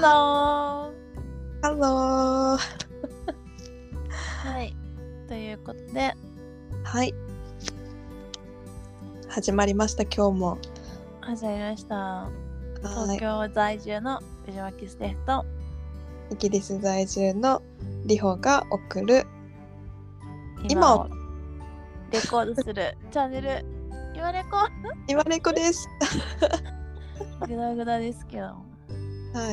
Hello! ハロー。はい。ということで、はい。始まりました、今日も。始まりました。はい。東京在住の藤巻ステフと、イギリス在住のリホが送る。今をレコードする チャンネル、今レコ今猫です。グダグダですけど、は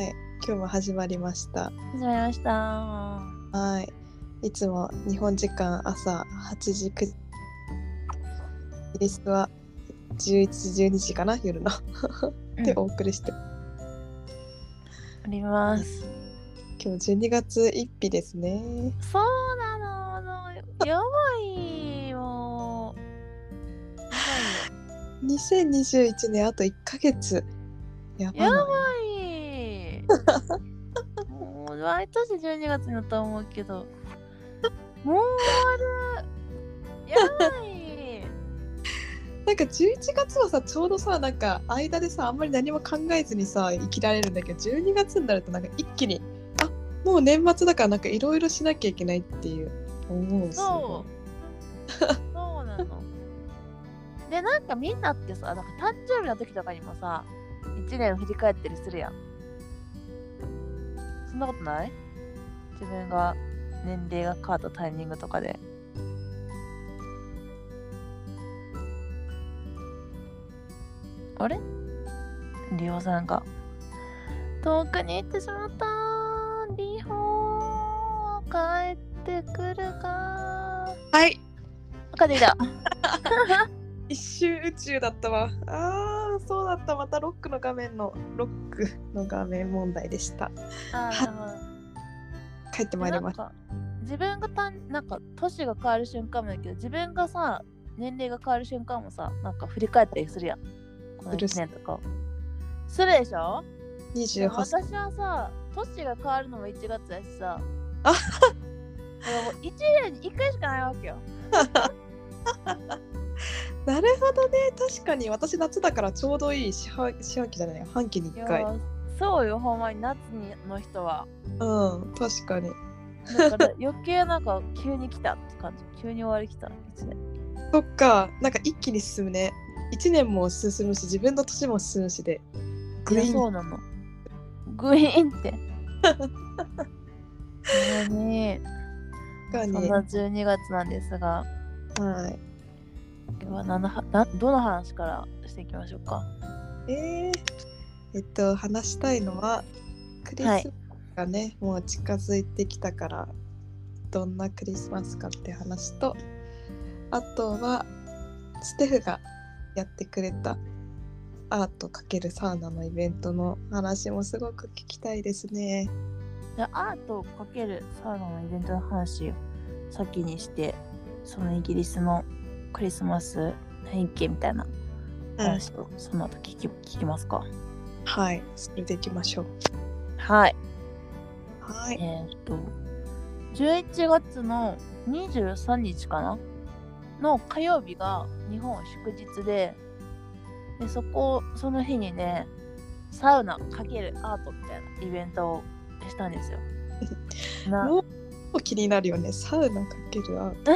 い。今日も始まりました。始まりました。はい。いつも日本時間朝8時9時。イギリスは11時12時かな夜の。でうんお送りして。あります。今日12月1日ですね。そうなの、やばいよ。やばいよ。2021年あと1ヶ月。やばいやな。ばい。もう毎年12月になったと思うけど、もう終わる。やばい。なんか11月はさちょうどさなんか間でさあんまり何も考えずにさ生きられるんだけど12月になるとなんか一気にあもう年末だからなんかいろいろしなきゃいけないっていう思うそう。そうなの。で、なんかみんなってさ、なんか誕生日の時とかにもさ、1年振り返ったりするやん。そんなことない？自分が年齢が変わったタイミングとかで。あれ？リオさんが。遠くに行ってしまった。リホ帰ってくるか。はい。帰ってきた。一周宇宙だったわ。あーそうだった。またロックの画面のロックの画面問題でした。帰ってまいりました。自分がたんなんか年が変わる瞬間もだけど自分がさ年齢が変わる瞬間もさなんか振り返ったりするやん。このする1年とかするでしょ？で28も私はさ年が変わるのも1月やしさ。あもう1年に1回しかないわけよ なるほどね。確かに。私夏だからちょうどいい四半四半期じゃない半期に1回。そうよ。ほんまに夏にの人は。うん確かに。だから 余計なんか急に来たって感じ。急に終わり来た。1年。そっか。なんか一気に進むね。1年も進むし自分の年も進むしで。グイーン。そうなの。グイーンって。もうね、がねそんな12月なんですが、はい今日は何のはなどの話からしていきましょうか？えー、えっと話したいのはクリスマスがね、もう近づいてきたからどんなクリスマスかって話とあとはステフがやってくれたアート×サウナのイベントの話もすごく聞きたいですね。でアートをかけるサウナのイベントの話を先にして、そのイギリスのクリスマス背景みたいな話をその後聞き聞きますか？はい、それでいきましょう。はい。はい。えーっと、11月の23日かな？の火曜日が日本祝日で、でそこ、その日にね、サウナ×アートみたいなイベントをしたんですよ。なもう気になるよね。サウナかけるアート。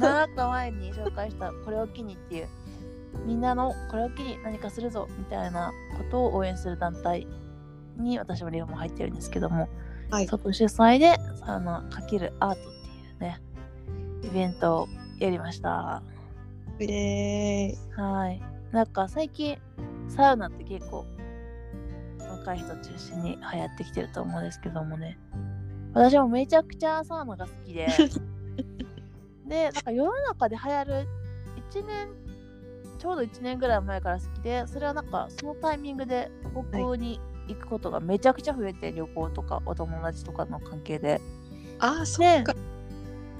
7日前に紹介したこれを機にっていう、みんなのこれを機に何かするぞみたいなことを応援する団体に私もリオも入ってるんですけども、はい。そこ主催でサウナ×アートっていうね、イベントをやりました。はい。なんか最近、サウナって結構若い人中心に流行ってきてると思うんですけどもね。私もめちゃくちゃサウナが好きで。で、なんか世の中で流行る1年、ちょうど1年ぐらい前から好きで、それはなんかそのタイミングで北欧に行くことがめちゃくちゃ増えて、旅行とかお友達とかの関係で。あー、そっか。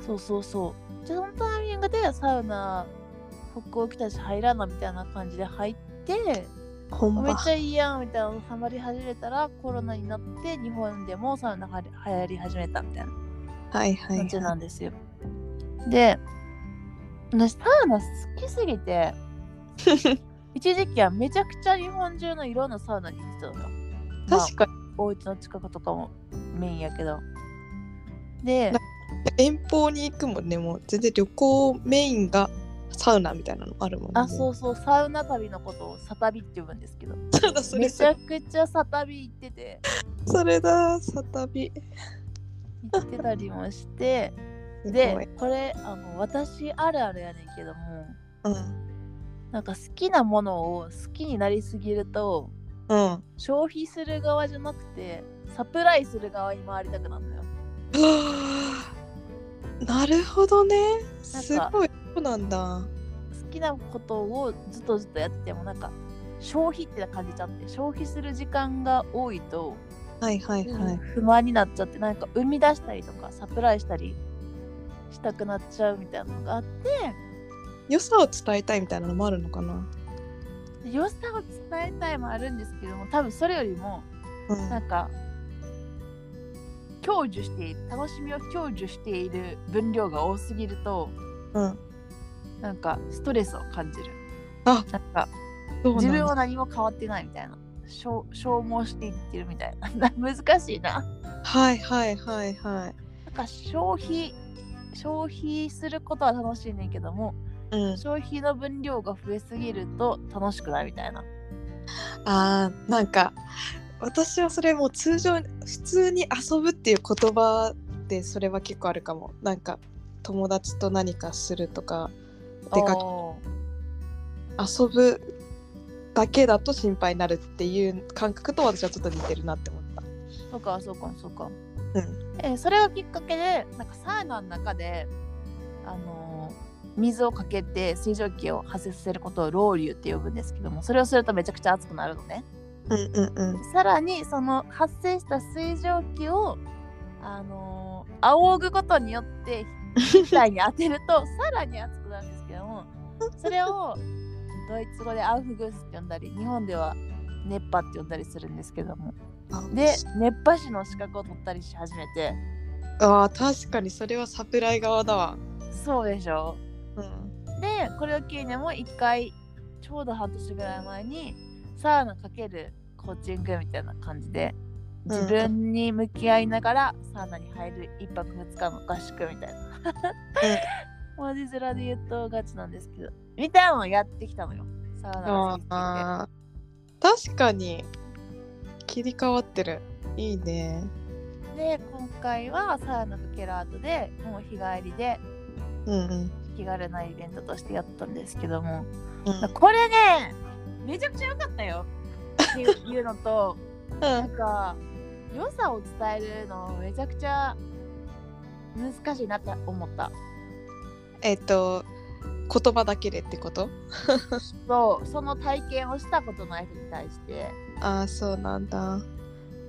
そうそうそう。で、そのタイミングでサウナ、北欧来たし入らなみたいな感じで入って、めっち。ゃいいやんみたいなのハマり始めたらコロナになって日本でもサウナは流行り始めたみたいなはいはい、感じはなんですよ。で、私サウナ好きすぎて、一時期はめちゃくちゃ日本中のいろんなサウナに行ってたのよ。い。確かに。お家の近くとかもメインやけど。でな遠方に行くもんね。もう全然旅行メインがサウナみたいなのあるもんね。あそうそう。サウナ旅のことをサタビって呼ぶんですけど。そうだそれ。めちゃくちゃサタビ行ってて。それだサタビ。行ってたりもしてでこれあの私あるあるやねんけどもうん。なんか好きなものを好きになりすぎるとうん。消費する側じゃなくてサプライする側に回りたくなるのよ。は あなるほどね。すごいそうなんだ。好きなことをずっとずっとやっててもなんか消費って感じちゃって消費する時間が多いと、はいはいはい、不満になっちゃってなんか生み出したりとかサプライしたりしたくなっちゃうみたいなのがあって。良さを伝えたいみたいなのもあるのかな？良さを伝えたいもあるんですけども多分それよりもうん。なんか享受している楽しみを享受している分量が多すぎるとうん。なんかストレスを感じる。あなんか自分は何も変わってないみたいな。消消耗していってるみたいな。難しいな。はいはいはいはい。なんか消費消費することは楽しいねんけどもうん。消費の分量が増えすぎると楽しくないみたいな。あーなんか私はそれもう通常普通に遊ぶっていう言葉でそれは結構あるかも。なんか友達と何かするとか出か遊ぶだけだと心配になるっていう感覚と私はちょっと似てるなって思そうかそうかそうか。うん。えーそれがきっかけでなんかサウナの中であのー水をかけて水蒸気を発生させることをロウリュって呼ぶんですけどもそれをするとめちゃくちゃ熱くなるのね。うんうんうん。さらにその発生した水蒸気をあのー仰ぐことによって体に当てると さらに熱くなるんですけどもそれをドイツ語でアウフグースって呼んだり日本では熱波って呼んだりするんですけども。あで熱波師の資格を取ったりし始めて。あー確かにそれはサプライ側だわ。そうでしょ。うん。でこれを機にでも一回ちょうど半年ぐらい前にサウナかけるコーチングみたいな感じでうん自分に向き合いながらサウナに入る一泊二日の合宿みたいな。文字面で言うとガチなんですけどみたいなのをやってきたのよ。サウナが好き確かに切り替わってる。いいね。で今回はサウナかける後でもう日帰りでうんうん。気軽なイベントとしてやったんですけどもうんこれねめちゃくちゃ良かったよっていう いうのとなんか良さを伝えるのめちゃくちゃ難しいなって思ったえっと言葉だけでってこと？そうその体験をしたことない人に対してああそうなんだ。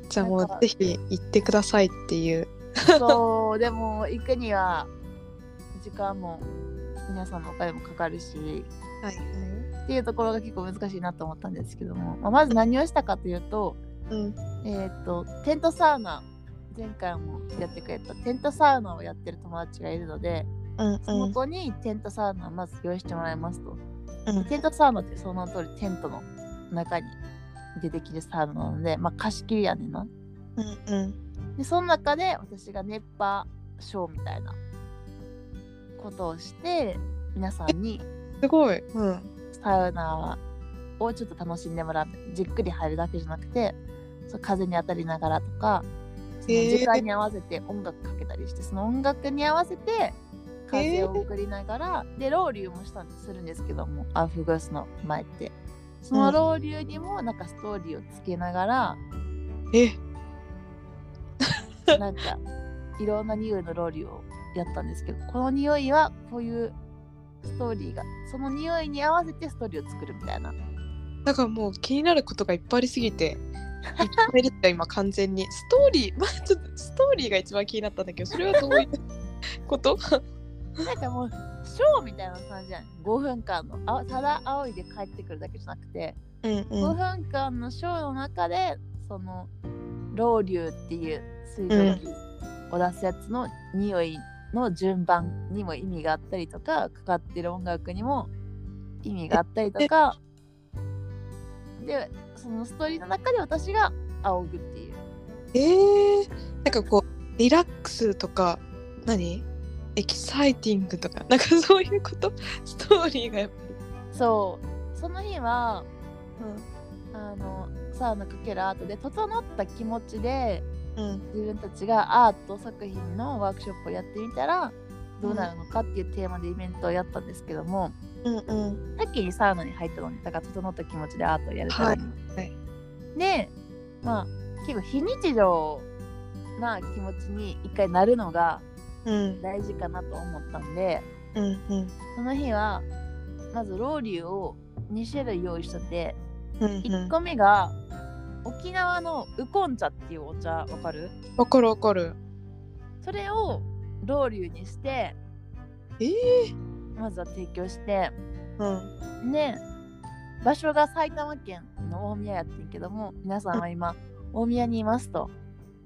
じゃあもうぜひ行ってくださいっていう。そうでも行くには時間も皆さんのお金もかかるしはいはっていうところが結構難しいなと思ったんですけども、まあ、まず何をしたかというとい。うん。えっ、とテントサウナ前回もやってくれたテントサウナをやってる友達がいるのでうんその子にテントサウナをまず用意してもらいますと。うん。テントサウナってその通りテントの中に出てきるサウナなので、まあ貸し切りやねんな。うんうん。で、その中で私が熱波ショーみたいなことをして、皆さんにすごい。うん。サウナをちょっと楽しんでもらう。じっくり入るだけじゃなくて、そう風に当たりながらとか、その時間に合わせて音楽かけたりして、その音楽に合わせて風を送りながら、で、ロウリュもしたりするんですけども、アウフグースの前って。そのロウリュにもなんかストーリーをつけながら、え、なんかいろんな匂いのロウリュをやったんですけど、この匂いはこういうストーリーが、その匂いに合わせてストーリーを作るみたいな。だからもう気になることがいっぱいありすぎて、いっぱいいるって今完全に。ストーリー、まあちょっとストーリーが一番気になったんだけど、それはどういうこと？なんかもう、ショーみたいな感じじゃん。5分間の。あただ仰いで帰ってくるだけじゃなくて、うんう5ん。分間のショーの中で、その、ロウリュっていう水蒸気を出すやつの匂いの順番にも意味があったりとか、かかってる音楽にも意味があったりとか、で、そのストーリーの中で私が仰ぐっていうえー、なんかこうリラックスとか何？エキサイティングとかなんかそういうこと？ストーリーがやっぱそう。その日はりあのサウナかけるアートで整った気持ちでうん。うん自分たちがアート作品のワークショップをやってみたらどうなるのかっていうテーマでイベントをやったんですけども、うんうん。さっきにサウナに入ったのにだから整った気持ちでアートをやるために、はい。でまあ結構非日常な気持ちに一回なるのがうん大事かなと思ったんでうんうん。その日はまずロウリュを2種類用意しててうん1個目が沖縄のウコン茶っていうお茶わかる？わかるわかる。それをロウリュにしてええまずは提供してうん。で場所が埼玉県の大宮やってんけども皆さんは今大宮にいますと。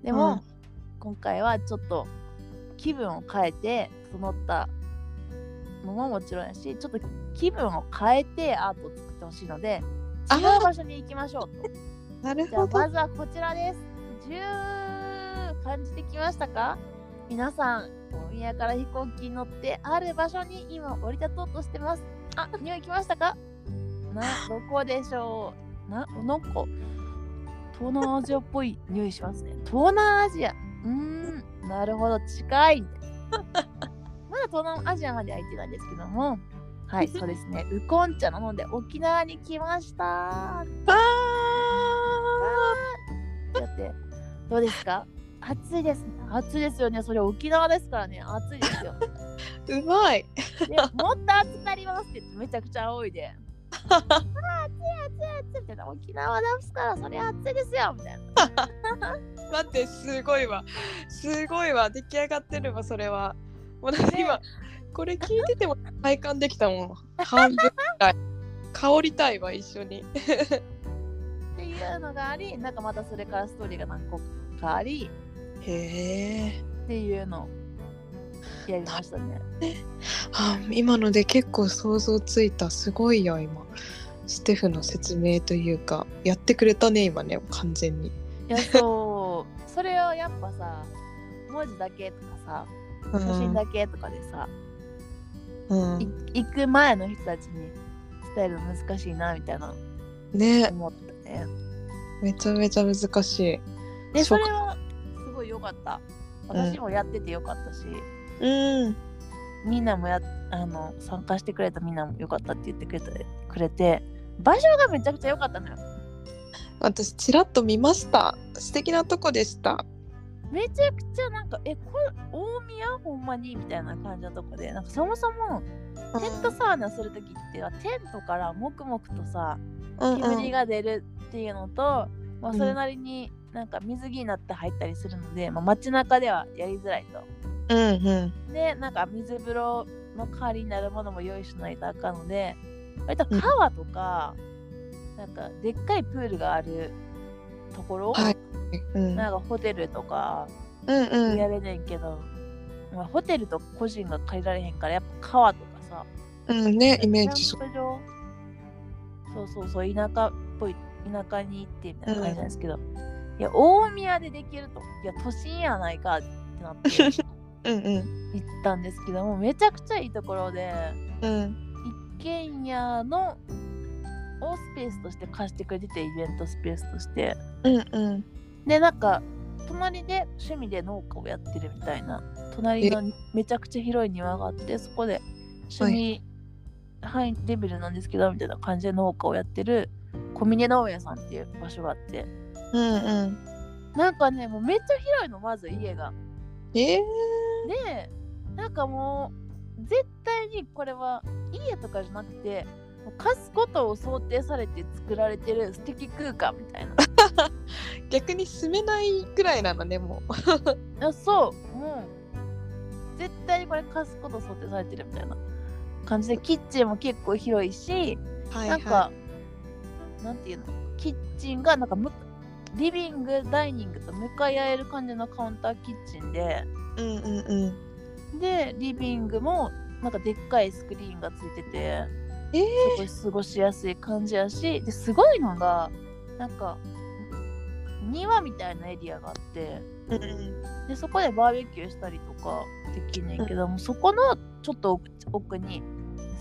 でも、うん。今回はちょっと気分を変えて整ったのももちろんやしちょっと気分を変えてアートを作ってほしいので違う場所に行きましょう。と なるじゃあほどまずはこちらです。10感じてきましたか？皆さん大宮から飛行機に乗ってある場所に今降り立とうとしてます。あ匂い来ましたか？な どこでしょう？ななんか東南アジアっぽい匂いしますね。東南アジア。うーんなるほど近い。まだ東南アジアまでは行ってないんですけども。はい。そうですね。ウコン茶なので沖縄に来ました。あだってどうですか？暑いですね。暑いですよね。それ沖縄ですからね。暑いですよ。ー うまい。でもっと暑くなりますって言ってめちゃくちゃ青いであー暑い暑い暑い。みたいな沖縄ですからそれ暑いですよみたいな。待ってすごいわ。すごいわ出来上がってるわそれは。私ね今これ聞いてても体感できたもん。半分ぐらい。香りたいわ一緒に。っていうのがありなんかまたそれからストーリーが何個かあり。へえっていうの。をやりましたね。あ今ので結構想像ついた。すごいや今。ステフの説明というかやってくれたね今ね完全に、いやそう。それをやっぱさ文字だけとかさうん。写真だけとかでさ、うん。い行く前の人たちに伝えるの難しいなみたいな。ね。思ったねめちゃめちゃ難しい。でそれはすごい良かった。私もやっててよかったし、うんみんなもやあの参加してくれたみんなもよかったって言ってくれてくれて場所がめちゃくちゃ良かったのよ。私ちらっと見ました。素敵なとこでした。めちゃくちゃなんかえこれ大宮？ほんまに？みたいな感じのとこでなんかそもそもテントサウナする時ってはテントから黙々とさうんうん。煙が出るっていうのと、まあ、それなりになんか水着になって入ったりするので、まあ、街中ではやりづらいと。うんうん。でなんか水風呂の代わりになるものも用意しないとあかんので割と川とか、なんかでっかいプールがあるところ、はい。うん。なんかホテルとかうんうん。やれねんけど、まあ、ホテルと個人が借りられへんからやっぱ川とかさうんねイメージそう。そうそう田舎っぽい田舎に行ってみたいな感じなんですけど、いや大宮でできるといや都心やないかってなって うんうん。行ったんですけどもめちゃくちゃいいところでうん。一軒家のをスペースとして貸してくれててイベントスペースとして。うんうん。でなんか隣で趣味で農家をやってるみたいな。隣のめちゃくちゃ広い庭があってそこで趣味範囲レベルなんですけどみたいな感じで農家をやってる小峰農園さんっていう場所があって。うんうん。なんかねもうめっちゃ広いのまず家が。えー、でなんかもう絶対にこれは家とかじゃなくて貸すことを想定されて作られてる素敵空間みたいな。逆に住めないくらいなのねもう。いやそう。もう絶対にこれ貸すこと想定されてるみたいな。感じでキッチンも結構広いし、はい。なんかなんていうの？キッチンがなんかむリビングダイニングと向かい合える感じのカウンターキッチンでうんうんうん。でリビングもなんかでっかいスクリーンがついててえー、すごい過ごしやすい感じやしですごいのがなんか庭みたいなエリアがあってうんでそこでバーベキューしたりとかできんねんけどもそこのちょっと奥奥に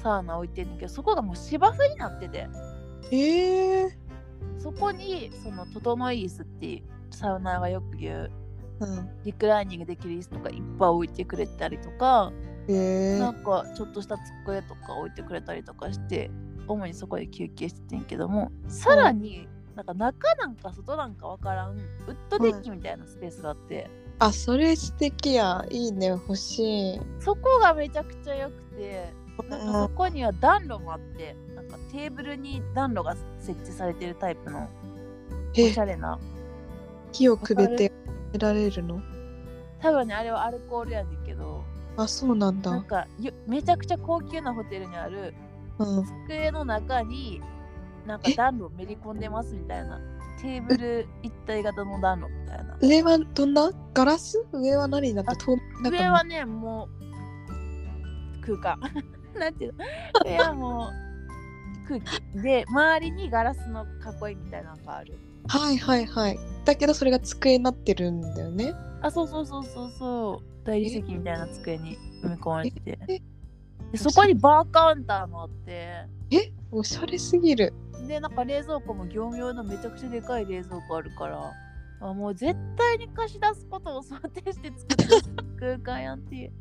サウナ置いてんねんけどそこがもう芝生になってて。ええそこにその整い椅子っていうサウナーがよく言ううん。リクライニングできる椅子とかいっぱい置いてくれたりとか、えなんかちょっとした机とか置いてくれたりとかして主にそこで休憩しててんけどもさらになんか中なんか外なんかわからんウッドデッキみたいなスペースがあって、あそれ素敵や。いいね。欲しい。そこがめちゃくちゃ良くてなんかそこには暖炉もあってなんかテーブルに暖炉が設置されてるタイプのおえしゃれな。火をくべて得られるの？多分ねあれはアルコールやねんけど。あそうなんだ。なんかよめちゃくちゃ高級なホテルにあるうん。机の中になんか暖炉めり込んでますみたいな。テーブル一体型の暖炉みたいな。上はどんな？ガラス？上は何になってあ透明上はねもう空間。なんていうの？上はもう空気。で周りにガラスの囲いみたいなのがあるはいはいはい。だけどそれが机になってるんだよね。あそうそうそうそうそう。大理石みたいな机に埋め込まれてて。えでそこにバーカウンターもあって。えおしゃれすぎる。でなんか冷蔵庫も業務用のめちゃくちゃでかい冷蔵庫あるから。あもう絶対に貸し出すことを想定して作ってる。空間やんっていう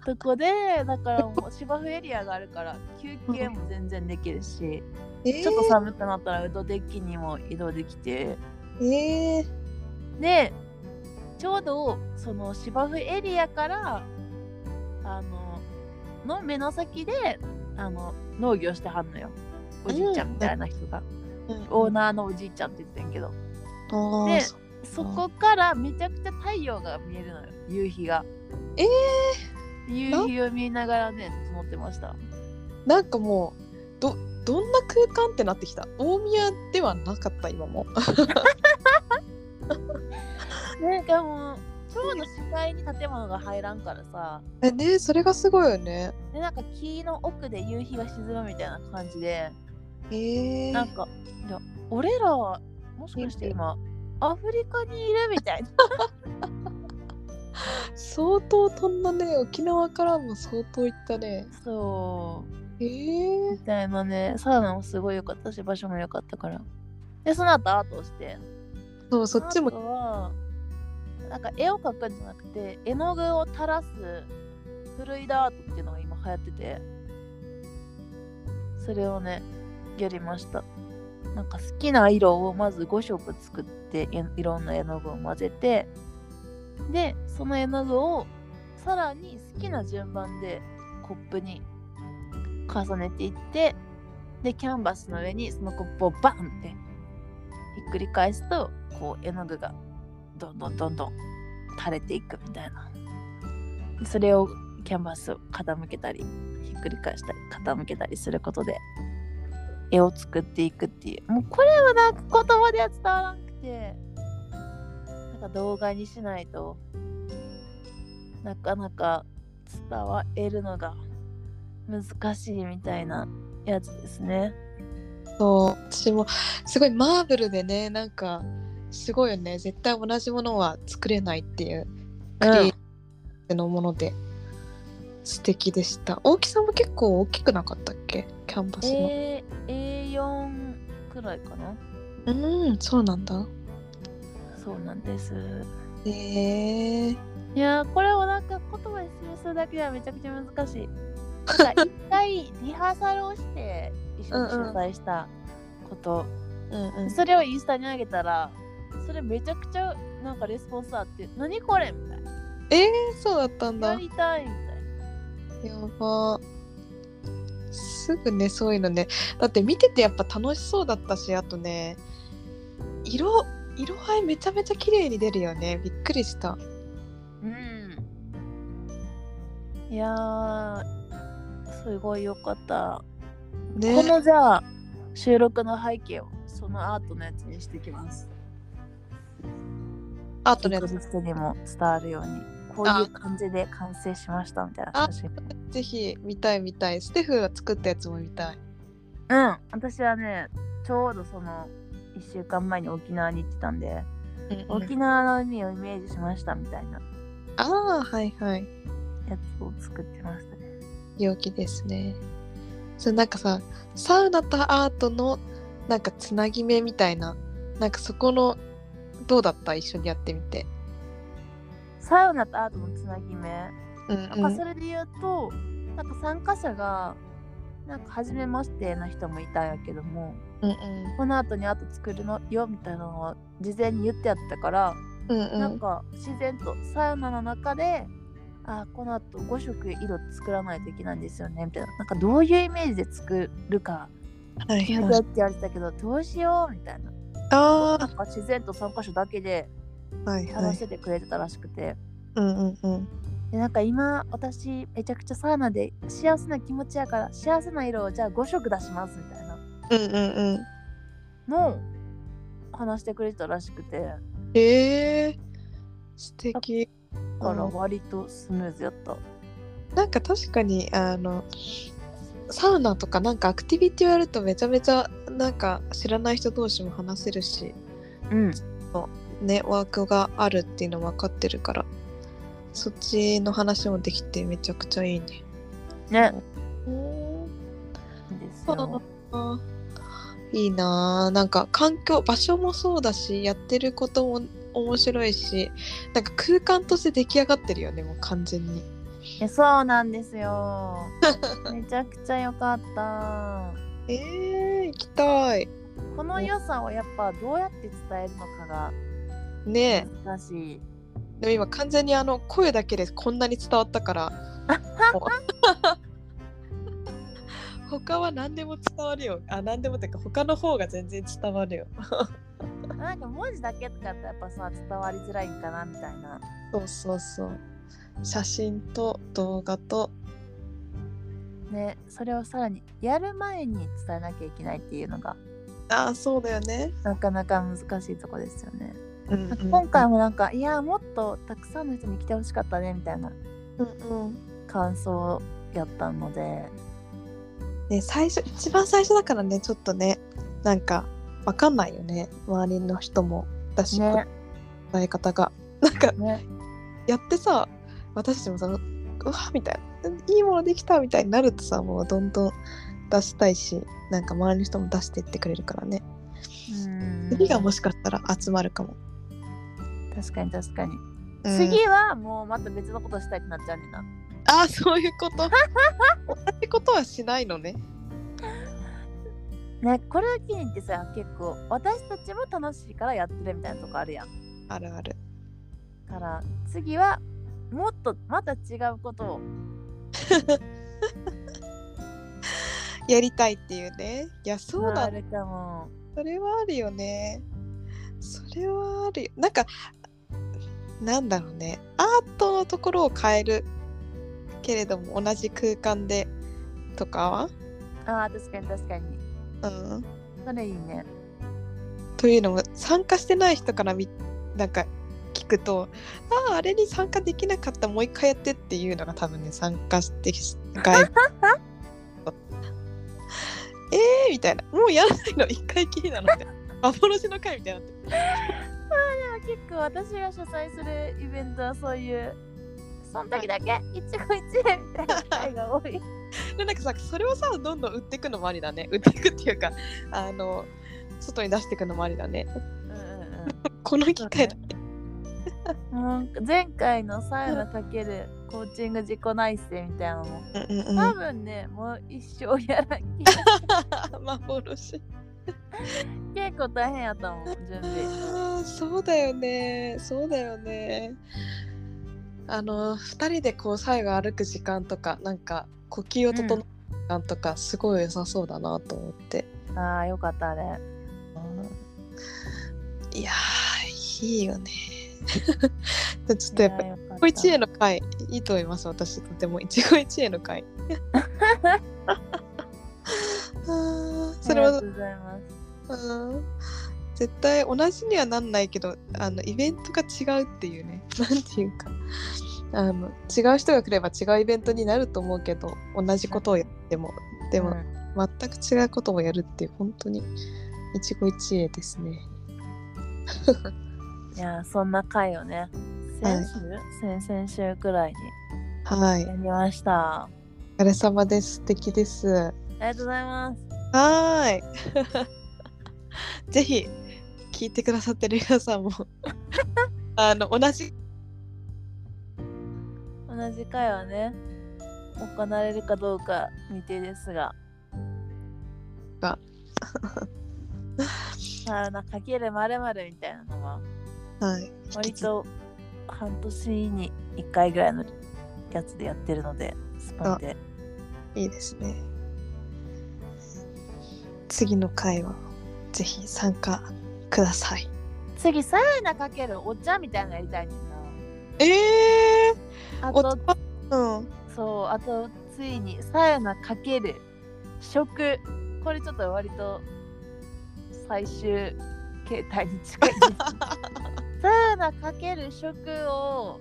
とこでだからもう芝生エリアがあるから休憩も全然できるし、えー、ちょっと寒くなったらウッドデッキにも移動できて。えー、でちょうどその芝生エリアからあのの目の先であの農業してはんのよ。おじいちゃんみたいな人が、オーナーのおじいちゃんって言ってんけど。でそそこからめちゃくちゃ太陽が見えるのよ。夕日が。え夕日を見ながらね整ってました。なんかもうどどんな空間ってなってきた？大宮ではなかった今も。なんかもうちょうど視界に建物が入らんからさ。えねそれがすごいよね。でなんか木の奥で夕日が沈むみたいな感じで。え。ー、なんかいや俺らはもしかして今アフリカにいるみたいな 相当飛んだね沖縄からも相当行ったね。そう。えー。み、たいなねサウナもすごい良かったし場所も良かったから。でその後アートをして。そうそっちも。はなんか絵を描くんじゃなくて絵の具を垂らすフルイダアートっていうのが今流行ってて。それをねやりました。なんか好きな色をまず5色作ってえいろんな絵の具を混ぜてでその絵の具をさらに好きな順番でコップに重ねていってでキャンバスの上にそのコップをバンってひっくり返すとこう絵の具がどんどんどんどん垂れていくみたいな。それをキャンバスを傾けたりひっくり返したり傾けたりすることで絵を作っていくっていう。もうこれはなんか言葉では伝わらなくて。か動画にしないとなかなか伝わえるのが難しいみたいなやつですね。そう私もすごいマーブルでねなんかすごいよね絶対同じものは作れないっていうクリエイのもので素敵でした、大きさも結構大きくなかったっけ？キャンバスの、A A4 くらいかな。うんそうなんだそうなんです。へえー、いやーこれをなんか言葉にするだけではめちゃくちゃ難しい。一回リハーサルをして一緒に取材したこと、うんうん。それをインスタに上げたらそれめちゃくちゃなんかレスポンスあって何これみたいな。えー、そうだったんだ。やりたいみたいやば。すぐねそういうのね。だって見ててやっぱ楽しそうだったしあとね色色合いめちゃめちゃ綺麗に出るよねびっくりしたな。うん。いやーすごいよかった。ねこのじゃあ収録の背景をそのアートのやつにしていきます。あとねリストにも伝わるようにこういう感じで完成しましたみたいな写真ぜひ見たい見たいステフが作ったやつも見たいうん私はねちょうどその1週間前に沖縄に行ってたんでうんうん。沖縄の海をイメージしましたみたいな。ああはいはい。やつを作ってましたね。陽気ですね。それなんかさサウナとアートのなんかつなぎ目みたいななんかそこのどうだった？一緒にやってみて。サウナとアートのつなぎ目。うんなんかそれで言うと、なんか参加者が、なんか初めましてな人もいたんやけども、うんうん。この後にアート作るのよみたいなのは事前に言ってやったから、うんうん。なんか自然とサウナの中で、あこの後5色色作らないといけないんですよねみたいな。なんかどういうイメージで作るかはい決めはいてって言われてたけど、どうしようみたいな。あなんか自然と参加者だけで話しい。ててくれてたらしくて。うんうんうん。でなんか今私めちゃくちゃサウナで幸せな気持ちやから幸せな色をじゃあ5色出しますみたいなうんうんうん。のを話してくれてたらしくて。だえー、素敵。からうん。割とスムーズやった。なんか確かにあのサウナとかなんかアクティビティをやるとめちゃめちゃなんか知らない人同士も話せるしうん。ねワークがあるっていうの分かってるからそっちの話もできてめちゃくちゃいいね。ね。うん。いいですよ。あいいなあなんか環境場所もそうだしやってることも面白いしなんか空間として出来上がってるよねもう完全に。いやそうなんですよ。めちゃくちゃ良かった。えー、行きたい。この良さをやっぱどうやって伝えるのかがねえ。難しい。でも今完全にあの声だけでこんなに伝わったから 他は何でも伝わるよ。あ何でもっていうか他の方が全然伝わるよ。なんか文字だけとかやったらやっぱさ伝わりづらいんかなみたいな。そうそうそう。写真と動画と。ねそれをさらにやる前に伝えなきゃいけないっていうのがああそうだよね、なかなか難しいとこですよね。うんなんか今回もなんかいやもっとたくさんの人に来てほしかったねみたいな感想やったのでね最初一番最初だからねちょっとねなんかわかんないよね。周りの人もだし、ね。伝え方が。なんかね。やってさ私たちもさうわみたいな。いいものできたみたいになるとさもうどんどん出したいしなんか周りの人も出していってくれるからね。うん。次がもしかしたら集まるかも、確かに確かに、うん。次はもうまた別のことしたいってなっちゃうねんな。ああそういうこと ことはしないのね。ねこれを機にってさ結構私たちも楽しいからやってるみたいなとこあるやん。あるある。から次はもっとまた違うことを。やりたいっていうね。いやそうだ。あるかも。それはあるよね。それはあるよ。なんかなんだろうね。アートのところを変えるけれども同じ空間でとかは？ああ確かに確かに。うん。それいいね。というのも参加してない人からみなんか聞くとあああれに参加できなかったもう一回やってっていうのが多分ね参加して外部 えーみたいな。もうやらないの？一回きりなの？幻の回みたいになって。でも結構私が主催するイベントはそういうその時だけ。一期一会みたいな会が多い。でなんかさそれをさどんどん売っていくのもありだね。売っていくっていうかあの外に出していくのもありだね。うんうんこの機会だ。うん、もう前回のサウナかけるコーチング自己内省みたいなのもうんうん多分ねもう一生やらん気 幻。結構大変やったもん準備。あーそうだよね。そうだよね。あの2人でこう最後歩く時間とかなんか呼吸を整える時間とかすごい良さそうだなと思って、ああよかったあれいやーいいよね。ちょっとやっぱいやよかった。一期一会の会いいと思います私。とても。一期一会の会。それはありがとう？ございますうん絶対同じにはなんないけどあのイベントが違うっていうね。なんていうかあの違う人が来れば違うイベントになると思うけど同じことをやってもでも、うん全く違うことをやるっていう本当に一期一会ですね。いやそんな回をね先週、先々週くらいにはい。やりました。お疲れ様です。素敵です。ありがとうございます。はーい。ぜひ聞いてくださってる皆さんも あの同じ同じ回はね行われるかどうか未定ですが。がサウナかけるまるまるみたいなのははい。割と半年に1回ぐらいのやつでやってるのでスパンで。いいですね。次の回はぜひ参加ください。次サウナかけるお茶みたいなのやりたいねんな。ええおあとうん。そうあとついにサウナかける。食。これちょっと割と最終形態に近いです。サウナかける食を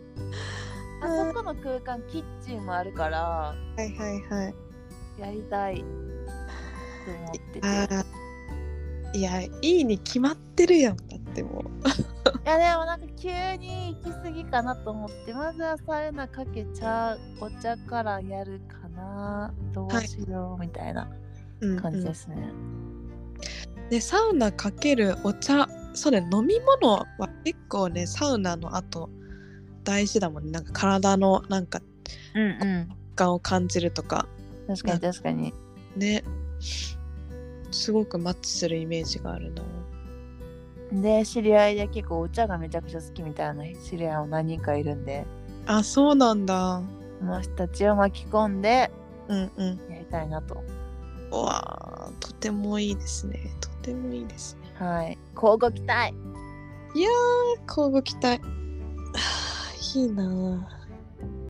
あそこの空間キッチンもあるからはいはいはい。やりたい。と思ってて。いやいいに決まってるやんだってもう。いやでもなんか急に行き過ぎかなと思ってまずはサウナかけちゃうお茶からやるかな。どうしようみたいな感じですね、でサウナかけるお茶そうね飲み物は結構ねサウナの後大事だもんね。なんか体のなんかうんうん。感を感じるとか。確かに確かに。ね。すごくマッチするイメージがあるなで知り合いで結構お茶がめちゃくちゃ好きみたいな知り合いも何人かいるんで。あそうなんだ。その人たちを巻き込んでうんうん。やりたいなと。うわーとてもいいですね。とてもいいですね。はい。交互期待。交互期待。は あいいなあ